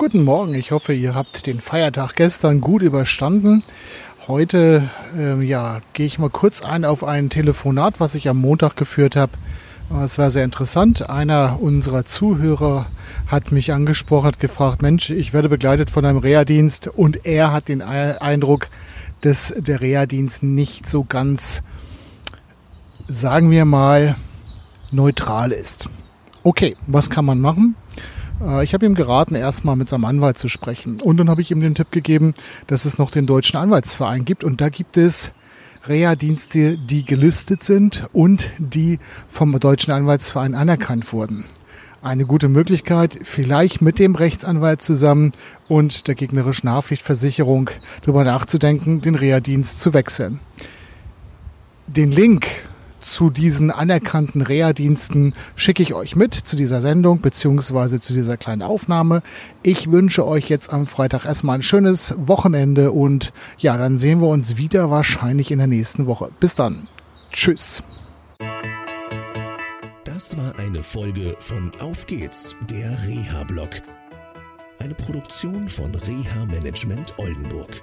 Guten Morgen, ich hoffe, ihr habt den Feiertag gestern gut überstanden. Heute äh, ja, gehe ich mal kurz ein auf ein Telefonat, was ich am Montag geführt habe. Es war sehr interessant. Einer unserer Zuhörer hat mich angesprochen, hat gefragt, Mensch, ich werde begleitet von einem Reha-Dienst und er hat den Eindruck, dass der Reha-Dienst nicht so ganz, sagen wir mal, neutral ist. Okay, was kann man machen? Äh, ich habe ihm geraten, erstmal mit seinem Anwalt zu sprechen. Und dann habe ich ihm den Tipp gegeben, dass es noch den Deutschen Anwaltsverein gibt. Und da gibt es Reha-Dienste, die gelistet sind und die vom Deutschen Anwaltsverein anerkannt wurden. Eine gute Möglichkeit, vielleicht mit dem Rechtsanwalt zusammen und der gegnerischen Haftpflichtversicherung darüber nachzudenken, den Reha-Dienst zu wechseln. Den Link zu diesen anerkannten Reha-Diensten schicke ich euch mit zu dieser Sendung beziehungsweise zu dieser kleinen Aufnahme. Ich wünsche euch jetzt am Freitag erstmal ein schönes Wochenende und ja, dann sehen wir uns wieder wahrscheinlich in der nächsten Woche. Bis dann. Tschüss. Das war eine Folge von Auf geht's, der Reha-Blog. Eine Produktion von Reha Management Oldenburg.